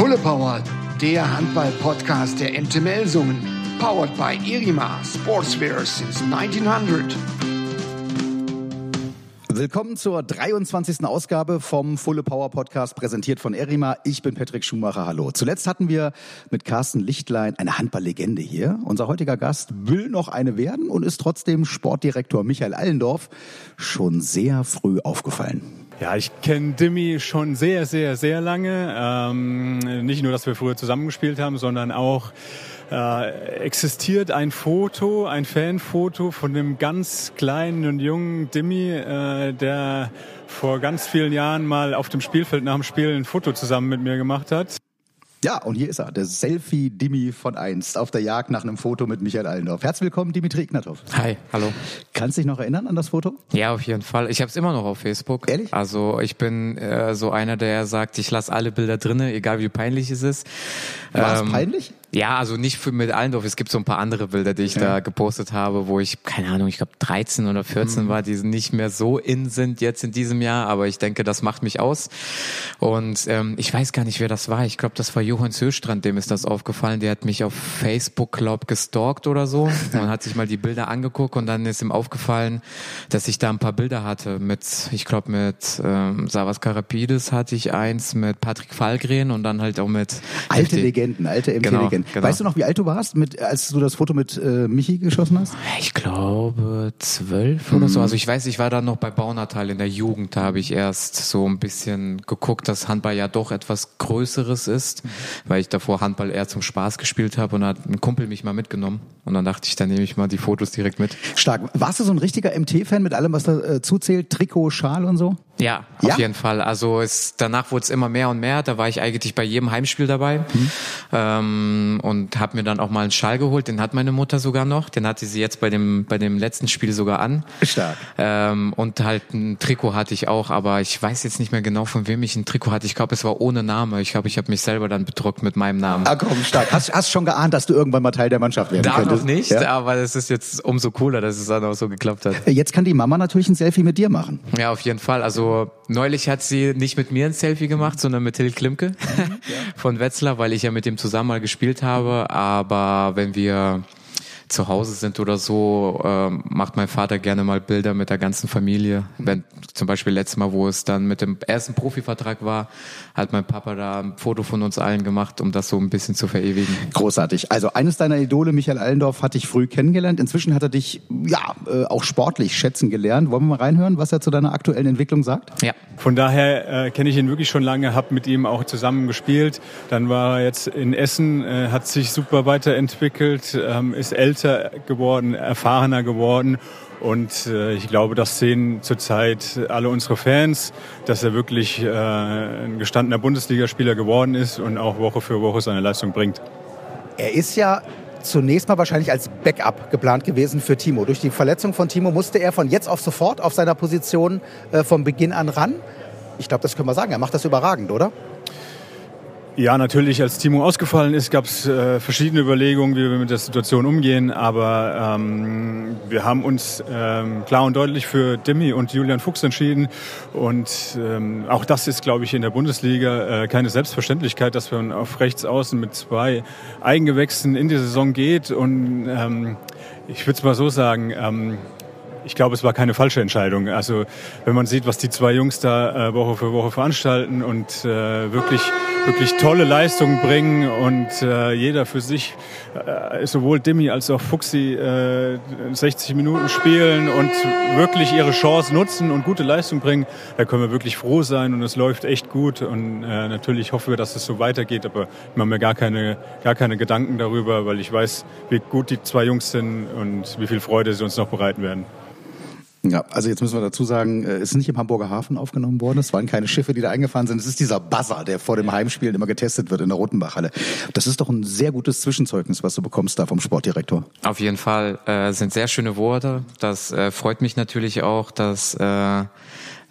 Fulle Power, der Handball-Podcast der MT Melsungen. Powered by Irima Sportswear since 1900. Willkommen zur 23. Ausgabe vom Fulle Power Podcast, präsentiert von Erima. Ich bin Patrick Schumacher. Hallo. Zuletzt hatten wir mit Carsten Lichtlein eine Handballlegende hier. Unser heutiger Gast will noch eine werden und ist trotzdem Sportdirektor Michael Allendorf schon sehr früh aufgefallen. Ja, ich kenne Dimmy schon sehr, sehr, sehr lange. Ähm, nicht nur, dass wir früher zusammengespielt haben, sondern auch äh, existiert ein Foto, ein Fanfoto von dem ganz kleinen und jungen Dimmy, äh, der vor ganz vielen Jahren mal auf dem Spielfeld nach dem Spiel ein Foto zusammen mit mir gemacht hat. Ja, und hier ist er, der Selfie-Dimi von einst, auf der Jagd nach einem Foto mit Michael Allendorf. Herzlich willkommen, Dimitri Ignatov. Hi, hallo. Kannst du dich noch erinnern an das Foto? Ja, auf jeden Fall. Ich habe es immer noch auf Facebook. Ehrlich? Also ich bin äh, so einer, der sagt, ich lasse alle Bilder drinne, egal wie peinlich es ist. War es ähm, peinlich? Ja, also nicht für mit Allendorf. Es gibt so ein paar andere Bilder, die ich ja. da gepostet habe, wo ich, keine Ahnung, ich glaube 13 oder 14 mhm. war, die nicht mehr so in sind jetzt in diesem Jahr, aber ich denke, das macht mich aus. Und ähm, ich weiß gar nicht, wer das war. Ich glaube, das war Johann Söstrand, dem ist das aufgefallen. Der hat mich auf Facebook, glaub, gestalkt oder so und hat sich mal die Bilder angeguckt und dann ist ihm aufgefallen, dass ich da ein paar Bilder hatte mit, ich glaube, mit ähm, Savas Karapidis hatte ich eins, mit Patrick Fallgren und dann halt auch mit alte FD. Legenden, alte MT-Legenden. Genau. Genau. Weißt du noch, wie alt du warst, mit, als du das Foto mit äh, Michi geschossen hast? Ich glaube zwölf mhm. oder so. Also ich weiß, ich war da noch bei Baunatal in der Jugend. Da habe ich erst so ein bisschen geguckt, dass Handball ja doch etwas Größeres ist, mhm. weil ich davor Handball eher zum Spaß gespielt habe und da hat ein Kumpel mich mal mitgenommen. Und dann dachte ich, dann nehme ich mal die Fotos direkt mit. Stark. Warst du so ein richtiger MT-Fan mit allem, was da äh, zuzählt? Trikot, Schal und so? Ja, auf ja? jeden Fall. Also es, danach wurde es immer mehr und mehr. Da war ich eigentlich bei jedem Heimspiel dabei mhm. ähm, und habe mir dann auch mal einen Schal geholt. Den hat meine Mutter sogar noch. Den hatte sie jetzt bei dem bei dem letzten Spiel sogar an. Stark. Ähm, und halt ein Trikot hatte ich auch, aber ich weiß jetzt nicht mehr genau von wem ich ein Trikot hatte. Ich glaube, es war ohne Name. Ich glaube, ich habe mich selber dann bedruckt mit meinem Namen. Ah komm, stark. Hast hast schon geahnt, dass du irgendwann mal Teil der Mannschaft werden da könntest? noch nicht, ja? aber es ist jetzt umso cooler, dass es dann auch so geklappt hat. Jetzt kann die Mama natürlich ein Selfie mit dir machen. Ja, auf jeden Fall. Also neulich hat sie nicht mit mir ein Selfie gemacht, sondern mit Till Klimke von Wetzlar, weil ich ja mit dem zusammen mal gespielt habe. Aber wenn wir zu Hause sind oder so, äh, macht mein Vater gerne mal Bilder mit der ganzen Familie. Wenn zum Beispiel letztes Mal, wo es dann mit dem ersten Profivertrag war, hat mein Papa da ein Foto von uns allen gemacht, um das so ein bisschen zu verewigen. Großartig. Also eines deiner Idole, Michael Allendorf, hatte ich früh kennengelernt. Inzwischen hat er dich ja äh, auch sportlich schätzen gelernt. Wollen wir mal reinhören, was er zu deiner aktuellen Entwicklung sagt? Ja. Von daher äh, kenne ich ihn wirklich schon lange, habe mit ihm auch zusammen gespielt. Dann war er jetzt in Essen, äh, hat sich super weiterentwickelt, ähm, ist älter älter geworden, erfahrener geworden. Und äh, ich glaube, das sehen zurzeit alle unsere Fans, dass er wirklich äh, ein gestandener Bundesligaspieler geworden ist und auch Woche für Woche seine Leistung bringt. Er ist ja zunächst mal wahrscheinlich als Backup geplant gewesen für Timo. Durch die Verletzung von Timo musste er von jetzt auf sofort auf seiner Position äh, vom Beginn an ran. Ich glaube, das können wir sagen. Er macht das überragend, oder? Ja, natürlich, als Timo ausgefallen ist, gab es äh, verschiedene Überlegungen, wie wir mit der Situation umgehen. Aber ähm, wir haben uns ähm, klar und deutlich für Demi und Julian Fuchs entschieden. Und ähm, auch das ist, glaube ich, in der Bundesliga äh, keine Selbstverständlichkeit, dass man auf rechts außen mit zwei Eigengewächsen in die Saison geht. Und ähm, ich würde es mal so sagen, ähm, ich glaube, es war keine falsche Entscheidung. Also wenn man sieht, was die zwei Jungs da äh, Woche für Woche veranstalten und äh, wirklich wirklich tolle Leistungen bringen und äh, jeder für sich, äh, sowohl Dimi als auch Fuxi, äh, 60 Minuten spielen und wirklich ihre Chance nutzen und gute Leistung bringen, da können wir wirklich froh sein und es läuft echt gut und äh, natürlich hoffen wir, dass es so weitergeht, aber ich mache mir gar keine, gar keine Gedanken darüber, weil ich weiß, wie gut die zwei Jungs sind und wie viel Freude sie uns noch bereiten werden. Ja, also jetzt müssen wir dazu sagen, äh, es ist nicht im Hamburger Hafen aufgenommen worden. Es waren keine Schiffe, die da eingefahren sind. Es ist dieser Buzzer, der vor dem Heimspiel immer getestet wird in der Rotenbachhalle. Das ist doch ein sehr gutes Zwischenzeugnis, was du bekommst da vom Sportdirektor. Auf jeden Fall äh, sind sehr schöne Worte. Das äh, freut mich natürlich auch, dass äh,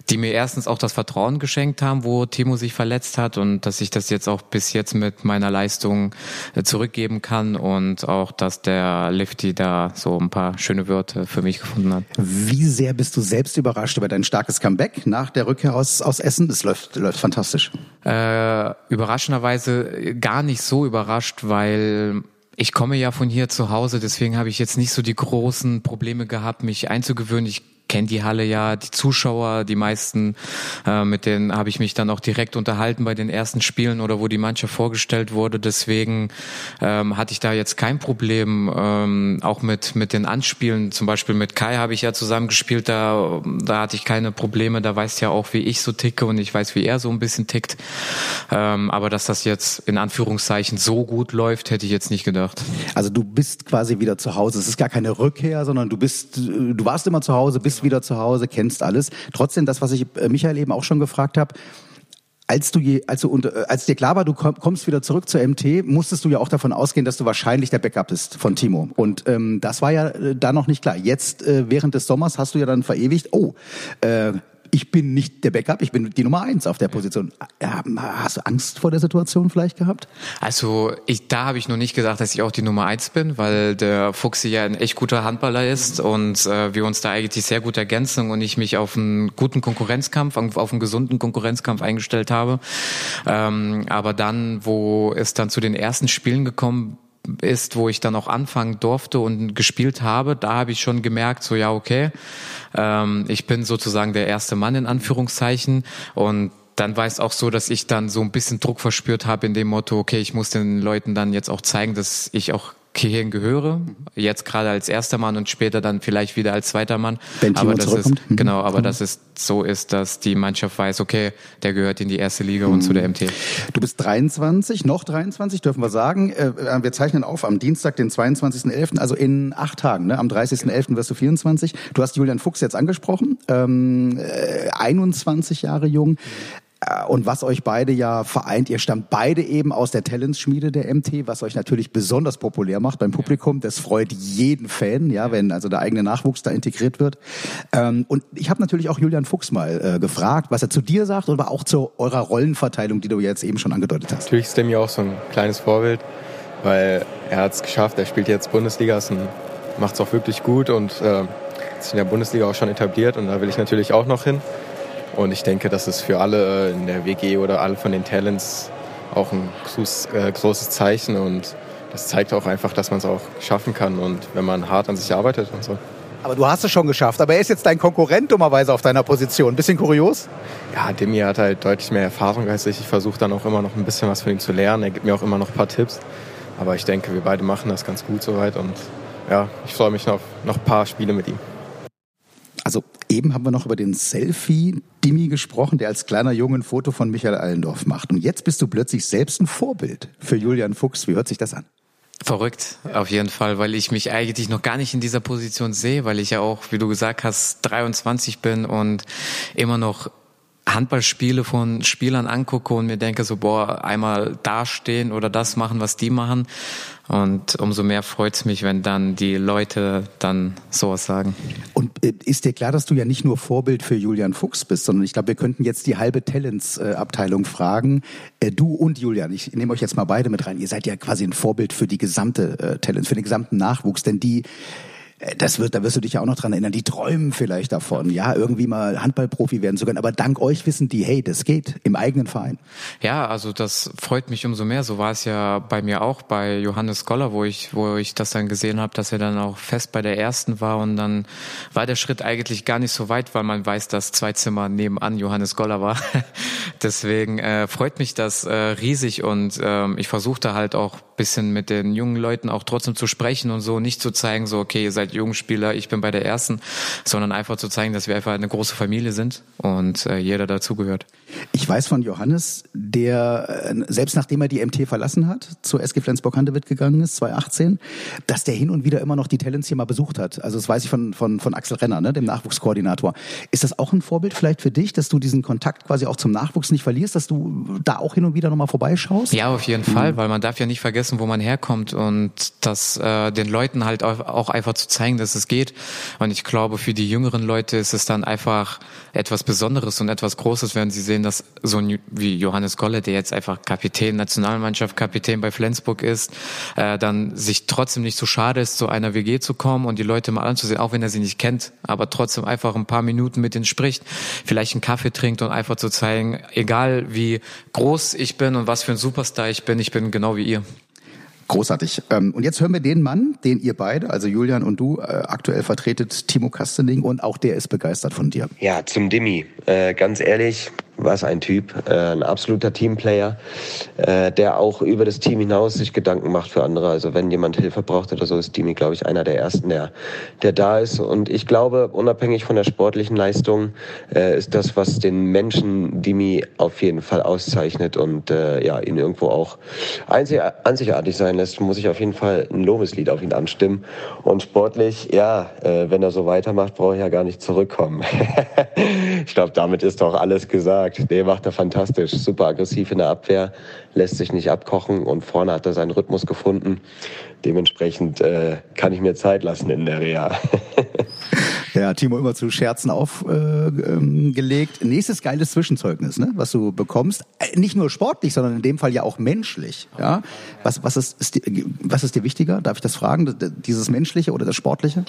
die mir erstens auch das Vertrauen geschenkt haben, wo Timo sich verletzt hat und dass ich das jetzt auch bis jetzt mit meiner Leistung äh, zurückgeben kann und auch, dass der Lifty da so ein paar schöne Wörter für mich gefunden hat. Wie sehr bist du selbst überrascht über dein starkes Comeback nach der Rückkehr aus, aus Essen? Das läuft, läuft fantastisch. Äh, überraschenderweise gar nicht so überrascht, weil ich komme ja von hier zu Hause, deswegen habe ich jetzt nicht so die großen Probleme gehabt, mich einzugewöhnen. Ich kenne die Halle ja, die Zuschauer, die meisten, äh, mit denen habe ich mich dann auch direkt unterhalten bei den ersten Spielen oder wo die Mannschaft vorgestellt wurde. Deswegen ähm, hatte ich da jetzt kein Problem, ähm, auch mit mit den Anspielen. Zum Beispiel mit Kai habe ich ja zusammen gespielt, da da hatte ich keine Probleme. Da weiß ja auch, wie ich so ticke und ich weiß, wie er so ein bisschen tickt. Ähm, aber dass das jetzt in Anführungszeichen so gut läuft, hätte ich jetzt nicht gedacht. Also du bist quasi wieder zu Hause. Es ist gar keine Rückkehr, sondern du bist, du warst immer zu Hause, bist wieder zu Hause, kennst alles. Trotzdem, das, was ich äh, Michael eben auch schon gefragt habe, als du als du äh, als dir klar war, du kommst wieder zurück zur MT, musstest du ja auch davon ausgehen, dass du wahrscheinlich der Backup bist von Timo. Und ähm, das war ja äh, da noch nicht klar. Jetzt äh, während des Sommers hast du ja dann verewigt, oh, äh, ich bin nicht der Backup, ich bin die Nummer eins auf der Position. Hast du Angst vor der Situation vielleicht gehabt? Also ich, da habe ich noch nicht gesagt, dass ich auch die Nummer eins bin, weil der Fuchsi ja ein echt guter Handballer ist und äh, wir uns da eigentlich sehr gut ergänzen und ich mich auf einen guten Konkurrenzkampf, auf einen gesunden Konkurrenzkampf eingestellt habe. Ähm, aber dann, wo es dann zu den ersten Spielen gekommen ist, wo ich dann auch anfangen durfte und gespielt habe, da habe ich schon gemerkt, so ja, okay, ähm, ich bin sozusagen der erste Mann in Anführungszeichen. Und dann war es auch so, dass ich dann so ein bisschen Druck verspürt habe in dem Motto, okay, ich muss den Leuten dann jetzt auch zeigen, dass ich auch hierhin gehöre. Jetzt gerade als erster Mann und später dann vielleicht wieder als zweiter Mann. Wenn aber das zurückkommt. ist, genau, aber mhm. dass es so ist, dass die Mannschaft weiß, okay, der gehört in die erste Liga mhm. und zu der MT. Du bist 23, noch 23, dürfen wir sagen. Äh, wir zeichnen auf am Dienstag, den 22.11., also in acht Tagen. Ne? Am 30.11. wirst du 24. Du hast Julian Fuchs jetzt angesprochen, ähm, 21 Jahre jung. Äh, und was euch beide ja vereint, ihr stammt beide eben aus der Talentsschmiede der MT, was euch natürlich besonders populär macht beim Publikum. Das freut jeden Fan, ja, wenn also der eigene Nachwuchs da integriert wird. Ähm, und ich habe natürlich auch Julian Fuchs mal äh, gefragt, was er zu dir sagt, aber auch zu eurer Rollenverteilung, die du jetzt eben schon angedeutet hast. Natürlich ist er mir auch so ein kleines Vorbild, weil er hat es geschafft, er spielt jetzt Bundesliga, und macht es auch wirklich gut und äh, sich in der Bundesliga auch schon etabliert und da will ich natürlich auch noch hin. Und ich denke, das ist für alle in der WG oder alle von den Talents auch ein äh, großes Zeichen und das zeigt auch einfach, dass man es auch schaffen kann und wenn man hart an sich arbeitet und so. Aber du hast es schon geschafft. Aber er ist jetzt dein Konkurrent dummerweise auf deiner Position. Bisschen kurios? Ja, Demi hat halt deutlich mehr Erfahrung als ich. Ich versuche dann auch immer noch ein bisschen was von ihm zu lernen. Er gibt mir auch immer noch ein paar Tipps. Aber ich denke, wir beide machen das ganz gut soweit. Und ja, ich freue mich auf noch ein paar Spiele mit ihm. Also eben haben wir noch über den Selfie-Dimi gesprochen, der als kleiner Junge ein Foto von Michael Allendorf macht. Und jetzt bist du plötzlich selbst ein Vorbild für Julian Fuchs. Wie hört sich das an? Verrückt, auf jeden Fall, weil ich mich eigentlich noch gar nicht in dieser Position sehe, weil ich ja auch, wie du gesagt hast, 23 bin und immer noch Handballspiele von Spielern angucke und mir denke so, boah, einmal dastehen oder das machen, was die machen. Und umso mehr freut es mich, wenn dann die Leute dann sowas sagen. Und äh, ist dir klar, dass du ja nicht nur Vorbild für Julian Fuchs bist, sondern ich glaube, wir könnten jetzt die halbe Talents-Abteilung fragen. Äh, du und Julian, ich nehme euch jetzt mal beide mit rein. Ihr seid ja quasi ein Vorbild für die gesamte äh, Talents, für den gesamten Nachwuchs, denn die äh, das wird, da wirst du dich ja auch noch dran erinnern, die träumen vielleicht davon, ja, irgendwie mal Handballprofi werden zu können. Aber dank euch wissen die, hey, das geht im eigenen Verein. Ja, also das freut mich umso mehr. So war es ja bei mir auch bei Johannes Goller, wo ich, wo ich das dann gesehen habe, dass er dann auch fest bei der ersten war und dann war der Schritt eigentlich gar nicht so weit, weil man weiß, dass zwei Zimmer nebenan Johannes Goller war. Deswegen äh, freut mich das äh, riesig und ähm, ich versuchte halt auch bisschen mit den jungen Leuten auch trotzdem zu sprechen und so, nicht zu zeigen, so, okay, ihr seid Jugendspieler, ich bin bei der ersten, sondern einfach zu zeigen, dass wir einfach eine große Familie sind und äh, jeder dazugehört. Ich weiß von Johannes, der äh, selbst nachdem er die MT verlassen hat, zur SG Flensburg-Handewitt gegangen ist, 2018, dass der hin und wieder immer noch die Talents hier mal besucht hat. Also das weiß ich von, von, von Axel Renner, ne, dem Nachwuchskoordinator. Ist das auch ein Vorbild vielleicht für dich, dass du diesen Kontakt quasi auch zum Nachwuchs nicht verlierst, dass du da auch hin und wieder nochmal vorbeischaust? Ja, auf jeden mhm. Fall, weil man darf ja nicht vergessen, wo man herkommt und das äh, den Leuten halt auch einfach zu zeigen, dass es geht. Und ich glaube, für die jüngeren Leute ist es dann einfach etwas Besonderes und etwas Großes, wenn sie sehen, sehen, dass so ein wie Johannes Golle, der jetzt einfach Kapitän, Nationalmannschaft, Kapitän bei Flensburg ist, äh, dann sich trotzdem nicht so schade ist, zu einer WG zu kommen und die Leute mal anzusehen, auch wenn er sie nicht kennt, aber trotzdem einfach ein paar Minuten mit ihnen spricht, vielleicht einen Kaffee trinkt und einfach zu zeigen, egal wie groß ich bin und was für ein Superstar ich bin, ich bin genau wie ihr. Großartig. Ähm, und jetzt hören wir den Mann, den ihr beide, also Julian und du, äh, aktuell vertretet, Timo Kastening, und auch der ist begeistert von dir. Ja, zum Dimi. Äh, ganz ehrlich, was ein Typ, äh, ein absoluter Teamplayer, äh, der auch über das Team hinaus sich Gedanken macht für andere. Also wenn jemand Hilfe braucht oder so, ist Dimi, glaube ich, einer der ersten, der, der da ist. Und ich glaube, unabhängig von der sportlichen Leistung, äh, ist das, was den Menschen Dimi auf jeden Fall auszeichnet und äh, ja, ihn irgendwo auch einzigartig sein lässt, muss ich auf jeden Fall ein Lobeslied auf ihn anstimmen. Und sportlich, ja, äh, wenn er so weitermacht, brauche ich ja gar nicht zurückkommen. ich glaube, damit ist doch alles gesagt nee, macht er fantastisch. Super aggressiv in der Abwehr, lässt sich nicht abkochen und vorne hat er seinen Rhythmus gefunden. Dementsprechend äh, kann ich mir Zeit lassen in der Reha. Ja, Timo immer zu Scherzen aufgelegt. Äh, ähm, Nächstes geiles Zwischenzeugnis, ne, was du bekommst. Äh, nicht nur sportlich, sondern in dem Fall ja auch menschlich. Ja, was, was, ist, ist die, was ist dir wichtiger? Darf ich das fragen? Dieses menschliche oder das sportliche?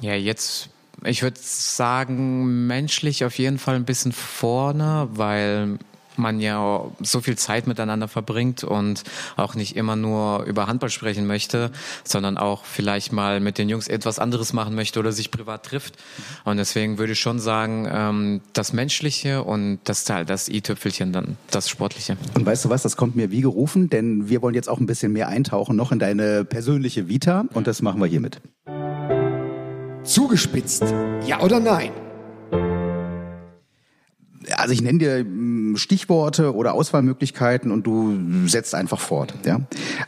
Ja, jetzt ich würde sagen, menschlich auf jeden Fall ein bisschen vorne, weil man ja so viel Zeit miteinander verbringt und auch nicht immer nur über Handball sprechen möchte, sondern auch vielleicht mal mit den Jungs etwas anderes machen möchte oder sich privat trifft. Und deswegen würde ich schon sagen, ähm, das Menschliche und das Teil, das i-Tüpfelchen dann, das Sportliche. Und weißt du was, das kommt mir wie gerufen, denn wir wollen jetzt auch ein bisschen mehr eintauchen noch in deine persönliche Vita und das machen wir hiermit. Zugespitzt. Ja oder nein? Also ich nenne dir hm, Stichworte oder Auswahlmöglichkeiten und du setzt einfach fort. Ja?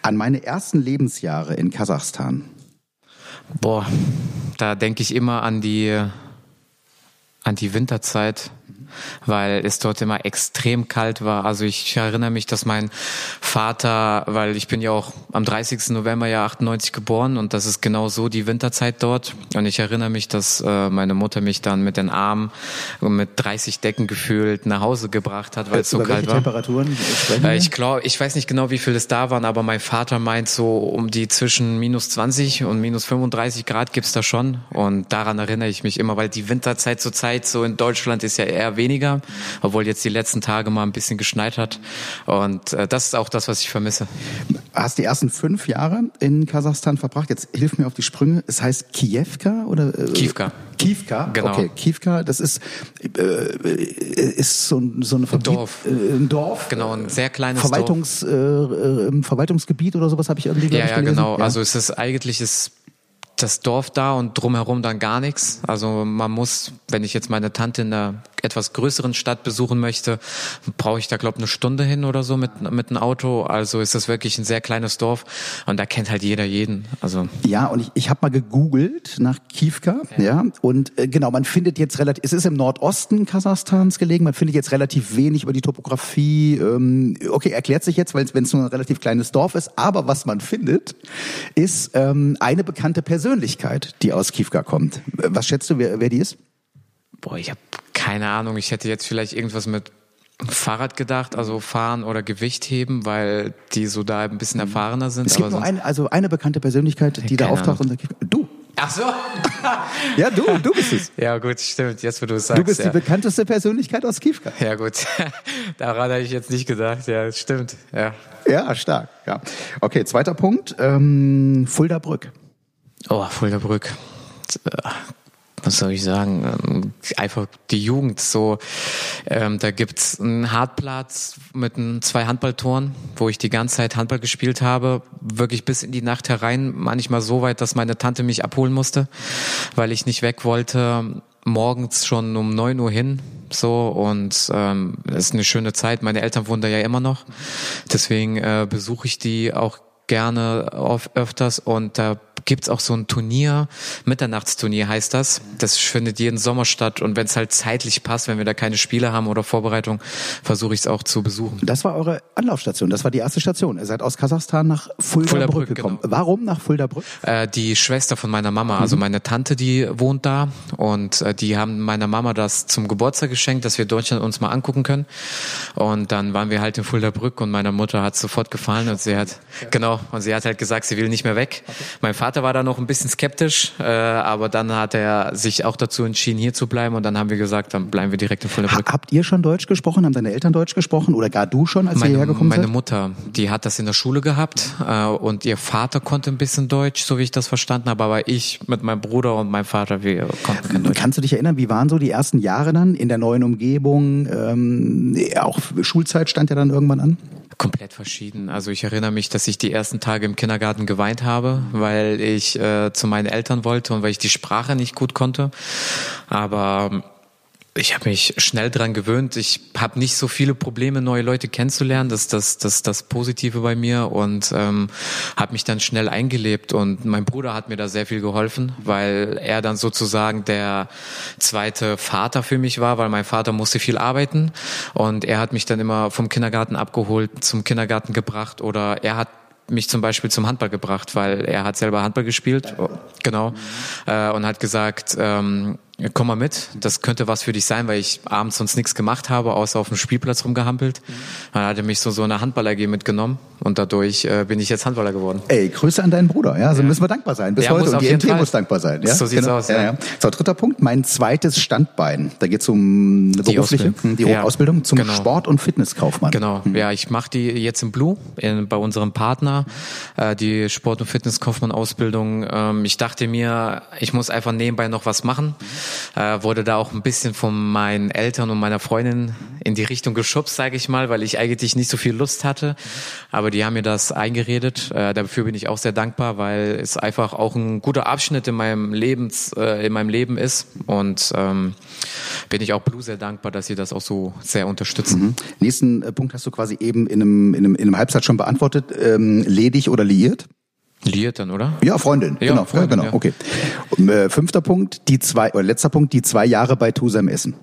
An meine ersten Lebensjahre in Kasachstan. Boah, da denke ich immer an die an die Winterzeit weil es dort immer extrem kalt war. Also ich erinnere mich, dass mein Vater, weil ich bin ja auch am 30. November ja 98 geboren und das ist genau so die Winterzeit dort. Und ich erinnere mich, dass äh, meine Mutter mich dann mit den Armen mit 30 Decken gefühlt nach Hause gebracht hat, weil es so kalt war. Temperaturen äh, ich glaube, ich weiß nicht genau, wie viel es da waren, aber mein Vater meint so um die zwischen minus 20 und minus 35 Grad gibt's da schon. Und daran erinnere ich mich immer, weil die Winterzeit zur Zeit so in Deutschland ist ja eher weniger, obwohl jetzt die letzten Tage mal ein bisschen geschneit hat. Und äh, das ist auch das, was ich vermisse. Hast die ersten fünf Jahre in Kasachstan verbracht. Jetzt hilf mir auf die Sprünge. Es heißt Kievka oder? Äh, Kievka. Kievka, genau. Okay, Kievka, das ist äh, ist so, so eine Verbiet, Dorf. Äh, ein Dorf. Genau, ein sehr kleines Verwaltungs, Dorf. Äh, Verwaltungsgebiet oder sowas habe ich irgendwie Ja, ja, gelesen. genau. Ja. Also es ist eigentlich ist das Dorf da und drumherum dann gar nichts. Also man muss, wenn ich jetzt meine Tante in der etwas größeren Stadt besuchen möchte, brauche ich da glaube eine Stunde hin oder so mit mit einem Auto. Also ist das wirklich ein sehr kleines Dorf und da kennt halt jeder jeden. Also ja, und ich, ich habe mal gegoogelt nach Kievka, ja, ja und äh, genau, man findet jetzt relativ, es ist im Nordosten Kasachstans gelegen, man findet jetzt relativ wenig über die Topografie. Ähm, okay, erklärt sich jetzt, weil es nur ein relativ kleines Dorf ist, aber was man findet, ist ähm, eine bekannte Persönlichkeit, die aus Kievka kommt. Was schätzt du, wer, wer die ist? Boah, ich habe keine Ahnung. Ich hätte jetzt vielleicht irgendwas mit Fahrrad gedacht, also fahren oder Gewicht heben, weil die so da ein bisschen erfahrener sind. Es gibt nur eine, also eine bekannte Persönlichkeit, die da auftaucht und sagt, du. Ach so. ja, du, du bist es. Ja, gut, stimmt. Jetzt, wo du es sagst. Du bist ja. die bekannteste Persönlichkeit aus Kiefka. Ja, gut. Daran habe ich jetzt nicht gedacht. Ja, stimmt. Ja. Ja, stark. Ja. Okay, zweiter Punkt. Ähm, Fuldabrück. Oh, Fuldabrück was soll ich sagen, ähm, einfach die Jugend so. Ähm, da gibt's einen Hartplatz mit zwei Handballtoren, wo ich die ganze Zeit Handball gespielt habe, wirklich bis in die Nacht herein, manchmal so weit, dass meine Tante mich abholen musste, weil ich nicht weg wollte morgens schon um neun Uhr hin, so und ähm, ist eine schöne Zeit. Meine Eltern wohnen da ja immer noch, deswegen äh, besuche ich die auch gerne auf, öfters und da gibt's auch so ein Turnier, Mitternachtsturnier heißt das. Das findet jeden Sommer statt und wenn es halt zeitlich passt, wenn wir da keine Spiele haben oder Vorbereitung, versuche ich es auch zu besuchen. Das war eure Anlaufstation, das war die erste Station. Ihr seid aus Kasachstan nach Fulda, Fulda-Brück, gekommen. genau. Warum nach Fulda-Brück? Äh, die Schwester von meiner Mama, also meine Tante, die wohnt da und äh, die haben meiner Mama das zum Geburtstag geschenkt, dass wir Deutschland uns mal angucken können. Und dann waren wir halt in Fulda-Brück und meiner Mutter hat sofort gefallen und sie hat, genau, und sie hat halt gesagt, sie will nicht mehr weg. Mein Vater war da noch ein bisschen skeptisch, äh, aber dann hat er sich auch dazu entschieden, hier zu bleiben und dann haben wir gesagt, dann bleiben wir direkt in Ha Fulda-Brück. habt ihr schon Deutsch gesprochen? Haben deine Eltern Deutsch gesprochen? Oder gar du schon, als ihr Meine, hierher gekommen meine seid? Mutter, die hat das in der Schule gehabt äh, und ihr Vater konnte ein bisschen Deutsch, so wie ich das verstanden habe, aber ich mit meinem Bruder und meinem Vater, wir konnten kein Deutsch. Kannst du dich erinnern, wie waren so die ersten Jahre dann in der neuen Umgebung? Ähm, auch Schulzeit stand ja dann irgendwann an. Komplett verschieden. Also ich erinnere mich, dass ich die ersten Tage im Kindergarten geweint habe, weil ich äh, zu meinen Eltern wollte und weil ich die Sprache nicht gut konnte. Aber ich habe mich schnell dran gewöhnt. Ich habe nicht so viele Probleme, neue Leute kennenzulernen. Das ist das, das, das Positive bei mir und ähm, habe mich dann schnell eingelebt. Und mein Bruder hat mir da sehr viel geholfen, weil er dann sozusagen der zweite Vater für mich war, weil mein Vater musste viel arbeiten und er hat mich dann immer vom Kindergarten abgeholt, zum Kindergarten gebracht oder er hat mich zum Beispiel zum Handball gebracht, weil er hat selber Handball gespielt, genau, äh, und hat gesagt, ähm, komm mal mit, das könnte was für dich sein, weil ich abends sonst nichts gemacht habe, außer auf dem Spielplatz rumgehampelt. Dann hat er mich so so eine Handball-AG mitgenommen und dadurch äh, bin ich jetzt Handballer geworden. Ey, Grüße an deinen Bruder. Ja, also müssen wir dankbar sein. Bis Ja, heute. Und auf die jeden MT Fall. muss dankbar sein. Ja? So sieht's aus, Ja, ja. ja. So, dritter Punkt. Mein zweites Standbein. Da geht es um eine berufliche, Ausbildung. die Ja. Ausbildung zum Genau. Sport- und Fitnesskaufmann. Genau, ja, ich mache die jetzt im Blue in, bei unserem Partner, äh, die Sport- und Fitnesskaufmann-Ausbildung. Ähm, ich dachte mir, ich muss einfach nebenbei noch was machen. Äh, wurde da auch ein bisschen von meinen Eltern und meiner Freundin in die Richtung geschubst, sage ich mal, weil ich eigentlich nicht so viel Lust hatte. Aber die haben mir das eingeredet. Äh, dafür bin ich auch sehr dankbar, weil es einfach auch ein guter Abschnitt in meinem Lebens, äh, in meinem Leben ist. Und ähm, bin ich auch Blue sehr dankbar, dass sie das auch so sehr unterstützen. Nächsten äh, Punkt hast du quasi eben in einem, in einem, in einem Halbsatz schon beantwortet. Ähm, ledig oder liiert? Liiert dann, oder? Ja, Freundin. Ja, genau, Freundin, genau. ja. Okay. Und, äh, fünfter Punkt, die zwei, oder letzter Punkt, die zwei Jahre bei Tusem Essen.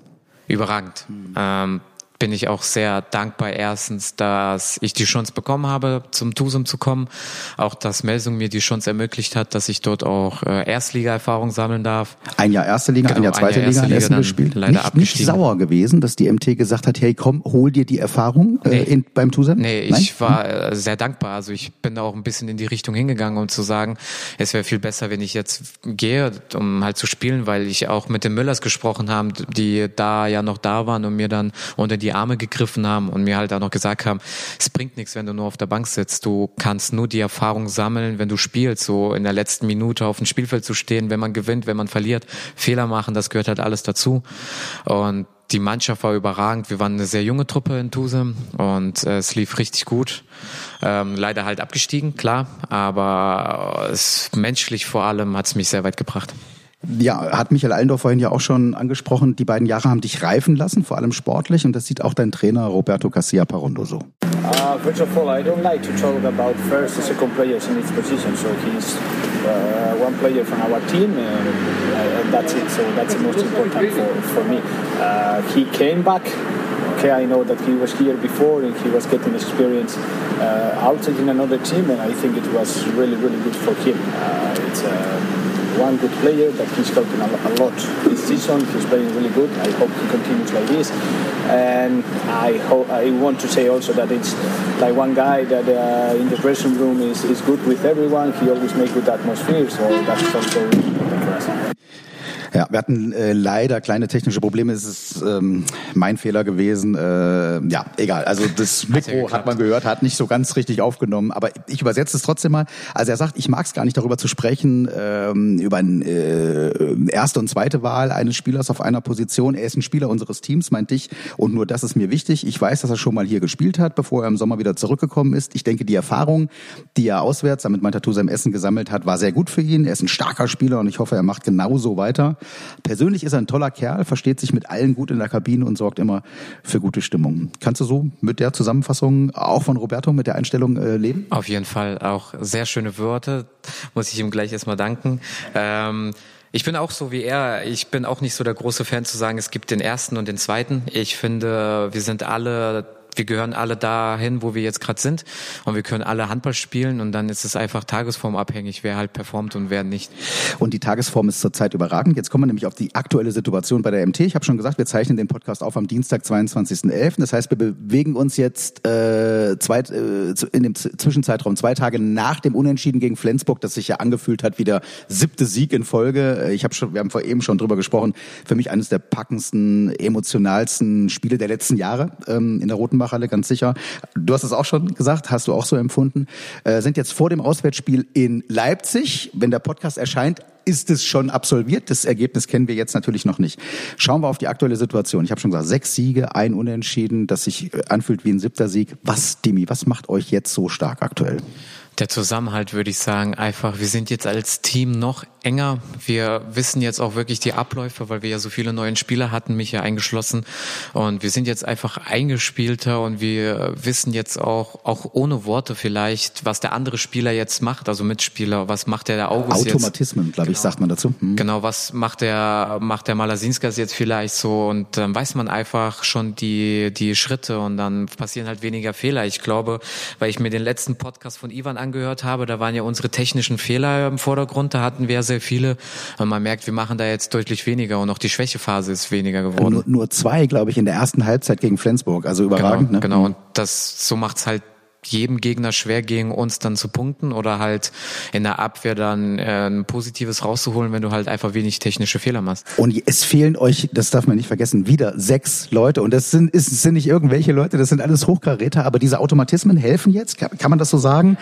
Überragend. Ähm, bin ich auch sehr dankbar erstens, dass ich die Chance bekommen habe, zum TUSUM zu kommen. Auch dass Melsung mir die Chance ermöglicht hat, dass ich dort auch äh, Erstliga-Erfahrung sammeln darf. Ein Jahr erste Liga, ein Genau, Jahr ein zweite Jahr Liga erste in Liga, Essen gespielt. leider nicht, nicht sauer gewesen, dass die MT gesagt hat, hey komm, hol dir die Erfahrung äh, Nee. in, beim Tusem? Nee, Nein? ich war äh, sehr dankbar. Also ich bin da auch ein bisschen in die Richtung hingegangen, um zu sagen, es wäre viel besser, wenn ich jetzt gehe, um halt zu spielen, weil ich auch mit den Müllers gesprochen habe, die da ja noch da waren und mir dann unter die Arme gegriffen haben und mir halt auch noch gesagt haben, es bringt nichts, wenn du nur auf der Bank sitzt. Du kannst nur die Erfahrung sammeln, wenn du spielst, so in der letzten Minute auf dem Spielfeld zu stehen, wenn man gewinnt, wenn man verliert, Fehler machen, das gehört halt alles dazu. Und die Mannschaft war überragend. Wir waren eine sehr junge Truppe in Tuse und äh, es lief richtig gut. Ähm, leider halt abgestiegen, klar, aber es, menschlich vor allem hat es mich sehr weit gebracht. Ja, hat Michael Allendorf vorhin ja auch schon angesprochen, die beiden Jahre haben dich reifen lassen, vor allem sportlich, und das sieht auch dein Trainer Roberto Garcia Parondo so. Uh, first of all, I don't like to talk about first and second players in each position. So he's uh, one player from our team, and, uh, and that's it. So that's the most important for, for me. Uh, he came back. Okay, I know that he was here before and he was getting experience uh, outside in another team, and I think it was really, really good for him. Uh, it's um, one good player that he's helping a, lot this season. He's playing really good. I hope he continues like this. And I hope I want to say also that it's like one guy that uh, in the dressing room is, is good with everyone. He always makes good atmosphere, so that's also important for us. Ja, wir hatten äh, leider kleine technische Probleme. Es ist ähm, mein Fehler gewesen. Äh, ja, egal. Also das Mikro hat man gehört, hat nicht so ganz richtig aufgenommen. Aber ich übersetze es trotzdem mal. Also er sagt, ich mag es gar nicht darüber zu sprechen, ähm, über eine äh, erste und zweite Wahl eines Spielers auf einer Position. Er ist ein Spieler unseres Teams, meint ich. Und nur das ist mir wichtig. Ich weiß, dass er schon mal hier gespielt hat, bevor er im Sommer wieder zurückgekommen ist. Ich denke, die Erfahrung, die er auswärts, damit meint er Tusem Essen gesammelt hat, war sehr gut für ihn. Er ist ein starker Spieler und ich hoffe, er macht genauso weiter. Persönlich ist er ein toller Kerl, versteht sich mit allen gut in der Kabine und sorgt immer für gute Stimmung. Kannst du so mit der Zusammenfassung auch von Roberto mit der Einstellung äh, leben? Auf jeden Fall auch sehr schöne Worte. Muss ich ihm gleich erstmal danken. Ähm, ich bin auch so wie er. Ich bin auch nicht so der große Fan zu sagen, es gibt den ersten und den zweiten. Ich finde, wir sind alle wir gehören alle dahin, wo wir jetzt gerade sind und wir können alle Handball spielen und dann ist es einfach tagesformabhängig, wer halt performt und wer nicht. Und die Tagesform ist zurzeit überragend. Jetzt kommen wir nämlich auf die aktuelle Situation bei der MT. Ich habe schon gesagt, wir zeichnen den Podcast auf am Dienstag, 22.11. Das heißt, wir bewegen uns jetzt äh, zwei, äh, in dem Zwischenzeitraum zwei Tage nach dem Unentschieden gegen Flensburg, das sich ja angefühlt hat wie der siebte Sieg in Folge. Ich habe schon, wir haben vor eben schon drüber gesprochen. Für mich eines der packendsten, emotionalsten Spiele der letzten Jahre ähm, in der Roten Offenbach ganz sicher. Du hast es auch schon gesagt, hast du auch so empfunden. Äh, sind jetzt vor dem Auswärtsspiel in Leipzig. Wenn der Podcast erscheint, ist es schon absolviert. Das Ergebnis kennen wir jetzt natürlich noch nicht. Schauen wir auf die aktuelle Situation. Ich habe schon gesagt, sechs Siege, ein Unentschieden, das sich äh, anfühlt wie ein siebter Sieg. Was, Dimi, was macht euch jetzt so stark aktuell? Der Zusammenhalt würde ich sagen, einfach, wir sind jetzt als Team noch enger. Wir wissen jetzt auch wirklich die Abläufe, weil wir ja so viele neue Spieler hatten, mich ja eingeschlossen. Und wir sind jetzt einfach eingespielter und wir wissen jetzt auch, auch ohne Worte vielleicht, was der andere Spieler jetzt macht, also Mitspieler, was macht der, der August Automatismen, glaube ich, genau. sagt man dazu. Hm. Genau, was macht der, macht der Malasinskas jetzt vielleicht so und dann weiß man einfach schon die, die Schritte und dann passieren halt weniger Fehler. Ich glaube, weil ich mir den letzten Podcast von Ivan angehört habe, da waren ja unsere technischen Fehler im Vordergrund, da hatten wir sehr viele. Und man merkt, wir machen da jetzt deutlich weniger und auch die Schwächephase ist weniger geworden. Nur, nur zwei, glaube ich, in der ersten Halbzeit gegen Flensburg, also überragend. Genau, ne? genau. und das so macht's halt jedem Gegner schwer gegen uns dann zu punkten oder halt in der Abwehr dann äh, ein Positives rauszuholen, wenn du halt einfach wenig technische Fehler machst. Und es fehlen euch, das darf man nicht vergessen, wieder sechs Leute. Und das sind, ist, sind nicht irgendwelche Leute, das sind alles Hochkaräter, aber diese Automatismen helfen jetzt, kann, kann man das so sagen?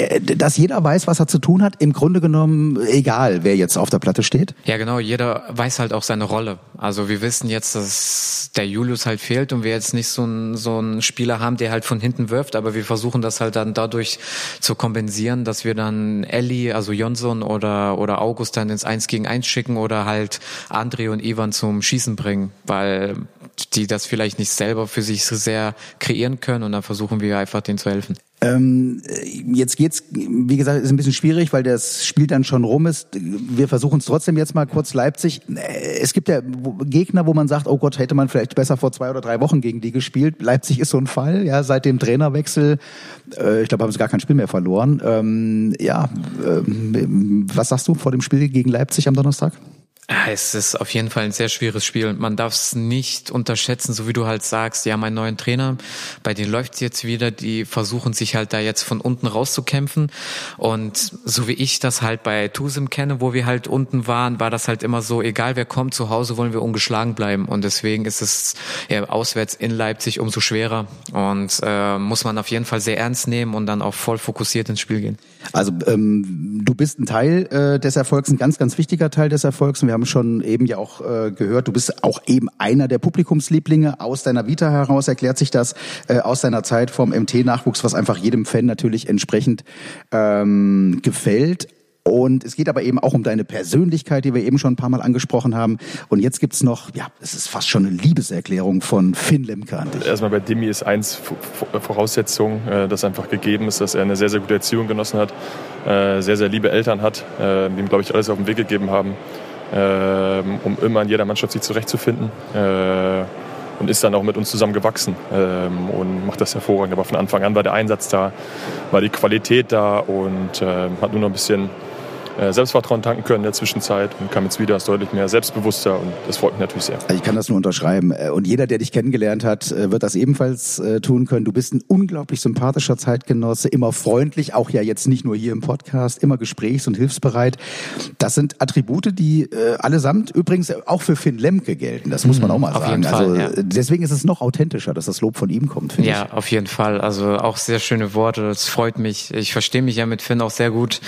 Äh, dass jeder weiß, was er zu tun hat, im Grunde genommen egal, wer jetzt auf der Platte steht? Ja, genau, jeder weiß halt auch seine Rolle. Also wir wissen jetzt, dass der Julius halt fehlt und wir jetzt nicht so einen, so einen Spieler haben, der halt von hinten wirft, aber wir versuchen das halt dann dadurch zu kompensieren, dass wir dann Ellie, also Jonsson oder, oder August dann ins Eins gegen Eins schicken oder halt André und Ivan zum Schießen bringen, weil die das vielleicht nicht selber für sich sehr kreieren können und dann versuchen wir einfach denen zu helfen. Ähm, jetzt geht's, wie gesagt, ist ein bisschen schwierig, weil das Spiel dann schon rum ist. Wir versuchen es trotzdem jetzt mal kurz Leipzig. Äh, es gibt ja Gegner, wo man sagt, oh Gott, hätte man vielleicht besser vor zwei oder drei Wochen gegen die gespielt. Leipzig ist so ein Fall, ja, seit dem Trainerwechsel. Äh, ich glaube, haben sie gar kein Spiel mehr verloren. Ähm, ja, ähm, was sagst du vor dem Spiel gegen Leipzig am Donnerstag? Es ist auf jeden Fall ein sehr schwieriges Spiel. Man darf es nicht unterschätzen, so wie du halt sagst, haben einen neuen Trainer, bei denen läuft es jetzt wieder, die versuchen sich halt da jetzt von unten rauszukämpfen. Und so wie ich das halt bei Tusim kenne, wo wir halt unten waren, war das halt immer so, egal wer kommt, zu Hause wollen wir ungeschlagen bleiben. Und deswegen ist es ja, auswärts in Leipzig umso schwerer. Und äh, muss man auf jeden Fall sehr ernst nehmen und dann auch voll fokussiert ins Spiel gehen. Also ähm, du bist ein Teil äh, des Erfolgs, ein ganz, ganz wichtiger Teil des Erfolgs. Und wir haben schon eben ja auch äh, gehört, du bist auch eben einer der Publikumslieblinge. Aus deiner Vita heraus erklärt sich das äh, aus deiner Zeit vom MT-Nachwuchs, was einfach jedem Fan natürlich entsprechend ähm, gefällt. Und es geht aber eben auch um deine Persönlichkeit, die wir eben schon ein paar Mal angesprochen haben. Und jetzt gibt's noch, ja, es ist fast schon eine Liebeserklärung von Finn Lemke an dich. Erstmal bei Demi ist eins Voraussetzung, äh, dass einfach gegeben ist, dass er eine sehr, sehr gute Erziehung genossen hat, äh, sehr, sehr liebe Eltern hat, äh, die ihm, glaube ich, alles auf den Weg gegeben haben, um immer in jeder Mannschaft sich zurechtzufinden und ist dann auch mit uns zusammen gewachsen ähm, und macht das hervorragend. Aber von Anfang an war der Einsatz da, war die Qualität da und äh, hat nur noch ein bisschen äh, Selbstvertrauen tanken können in der Zwischenzeit und kam jetzt wieder ist deutlich mehr selbstbewusster und das freut mich natürlich sehr. Also ich kann das nur unterschreiben äh, und jeder, der dich kennengelernt hat, äh, wird das ebenfalls tun können. Du bist ein unglaublich sympathischer Zeitgenosse, immer freundlich, auch ja jetzt nicht nur hier im Podcast, immer gesprächs- und hilfsbereit. Das sind Attribute, die allesamt übrigens auch für Finn Lemke gelten. Das muss man mhm, auch mal auf sagen. Fall, also ja. deswegen ist es noch authentischer, dass das Lob von ihm kommt. Ja, ich. auf jeden Fall. Also auch sehr schöne Worte. Es freut mich. Ich verstehe mich ja mit Finn auch sehr gut.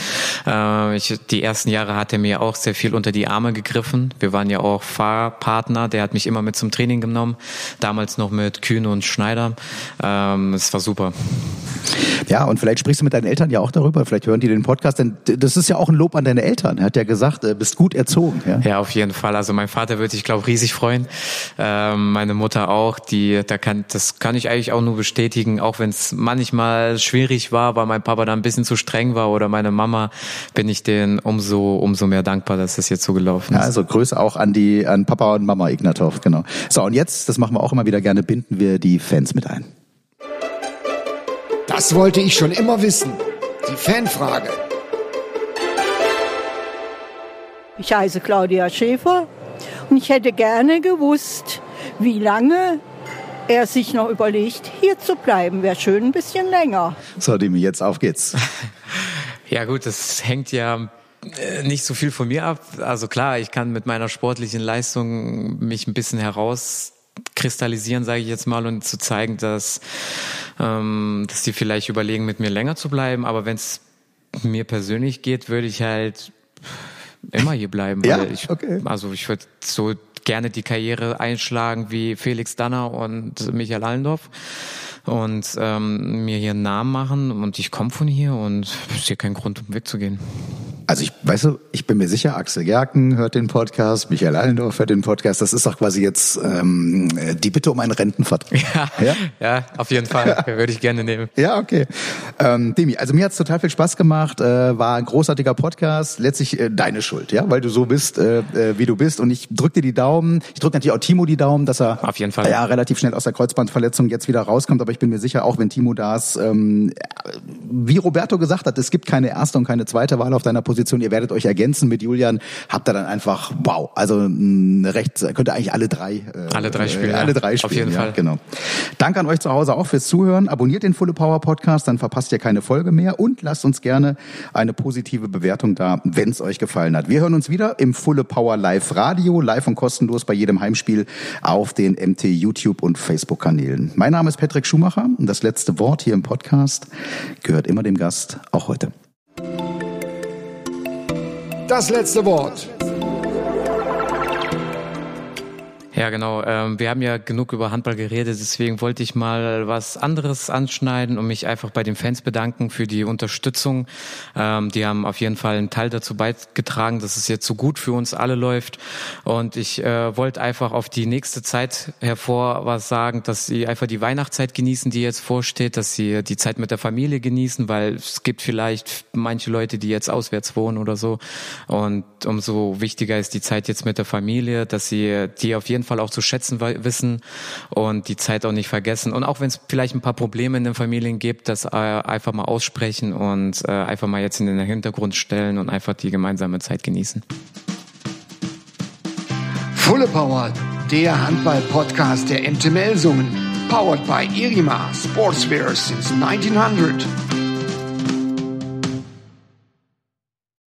Ich die ersten Jahre hat er mir auch sehr viel unter die Arme gegriffen. Wir waren ja auch Fahrpartner. Der hat mich immer mit zum Training genommen. Damals noch mit Kühn und Schneider. Ähm, es war super. Ja, und vielleicht sprichst du mit deinen Eltern ja auch darüber, vielleicht hören die den Podcast, denn das ist ja auch ein Lob an deine Eltern. Er hat ja gesagt, äh, bist gut erzogen. Ja, ja auf jeden Fall. Also mein Vater würde sich, glaube riesig freuen. Ähm, meine Mutter auch. Die, da kann, das kann ich eigentlich auch nur bestätigen, auch wenn es manchmal schwierig war, weil mein Papa da ein bisschen zu streng war oder meine Mama, bin ich denen umso, umso mehr dankbar, dass das jetzt so gelaufen ist. Ja, also Grüße auch an die, an Papa und Mama Ignatov, genau. So, und jetzt, das machen wir auch immer wieder gerne, binden wir die Fans mit ein. Das wollte ich schon immer wissen. Die Fanfrage. Ich heiße Claudia Schäfer und ich hätte gerne gewusst, wie lange er sich noch überlegt, hier zu bleiben. Wäre schön ein bisschen länger. So, Dimi, jetzt auf geht's. ja gut, das hängt ja äh, nicht so viel von mir ab. Also klar, ich kann mit meiner sportlichen Leistung mich ein bisschen herauskristallisieren, sage ich jetzt mal, und zu zeigen, dass, ähm, dass die vielleicht überlegen, mit mir länger zu bleiben. Aber wenn es mir persönlich geht, würde ich halt immer hier bleiben. ja, ich, okay. Also ich würde so gerne die Karriere einschlagen wie Felix Danner und Michael Allendorf und ähm, mir hier einen Namen machen und ich komme von hier und es ist hier kein Grund, um wegzugehen. Also ich, weißt du, ich bin mir sicher, Axel Gerken hört den Podcast, Michael Allendorf hört den Podcast. Das ist doch quasi jetzt ähm, die Bitte um einen Rentenvertrag. Ja, ja? ja auf jeden Fall. Würde ich gerne nehmen. Ja, okay. Ähm, Demi, also mir hat's total viel Spaß gemacht. Äh, war ein großartiger Podcast. Letztlich äh, deine Schuld, ja, weil du so bist, äh, äh wie du bist. Und ich drück dir die Daumen. Ich drücke natürlich auch Timo die Daumen, dass er auf jeden Fall ja relativ schnell aus der Kreuzbandverletzung jetzt wieder rauskommt. Aber ich bin mir sicher, auch wenn Timo da ist, ähm, wie Roberto gesagt hat, es gibt keine erste und keine zweite Wahl auf deiner Position. Ihr werdet euch ergänzen mit Julian. Habt ihr dann einfach, wow, also ein recht, könnt ihr eigentlich alle drei, äh, alle drei spielen, äh, alle drei spielen. Auf jeden ja, Fall. Genau. Danke an euch zu Hause auch fürs Zuhören. Abonniert den Fulle Power Podcast, dann verpasst ihr keine Folge mehr und lasst uns gerne eine positive Bewertung da, wenn es euch gefallen hat. Wir hören uns wieder im Fulle Power Live Radio, live und kostenlos bei jedem Heimspiel auf den MT YouTube und Facebook Kanälen. Mein Name ist Patrick Schumacher und das letzte Wort hier im Podcast gehört immer dem Gast, auch heute. Das letzte Wort. Ja, genau. Ähm, wir haben ja genug über Handball geredet, deswegen wollte ich mal was anderes anschneiden und mich einfach bei den Fans bedanken für die Unterstützung. Ähm, die haben auf jeden Fall einen Teil dazu beigetragen, dass es jetzt so gut für uns alle läuft. Und ich äh, wollte einfach auf die nächste Zeit hervor was sagen, dass sie einfach die Weihnachtszeit genießen, die jetzt vorsteht, dass sie die Zeit mit der Familie genießen, weil es gibt vielleicht manche Leute, die jetzt auswärts wohnen oder so. Und umso wichtiger ist die Zeit jetzt mit der Familie, dass sie die auf jeden jeden Fall auch zu schätzen wissen und die Zeit auch nicht vergessen. Und auch wenn es vielleicht ein paar Probleme in den Familien gibt, das äh, einfach mal aussprechen und äh, einfach mal jetzt in den Hintergrund stellen und einfach die gemeinsame Zeit genießen. Fulle Power, der Handball-Podcast der MT Melsungen. Powered by Irima Sportswear since 1900.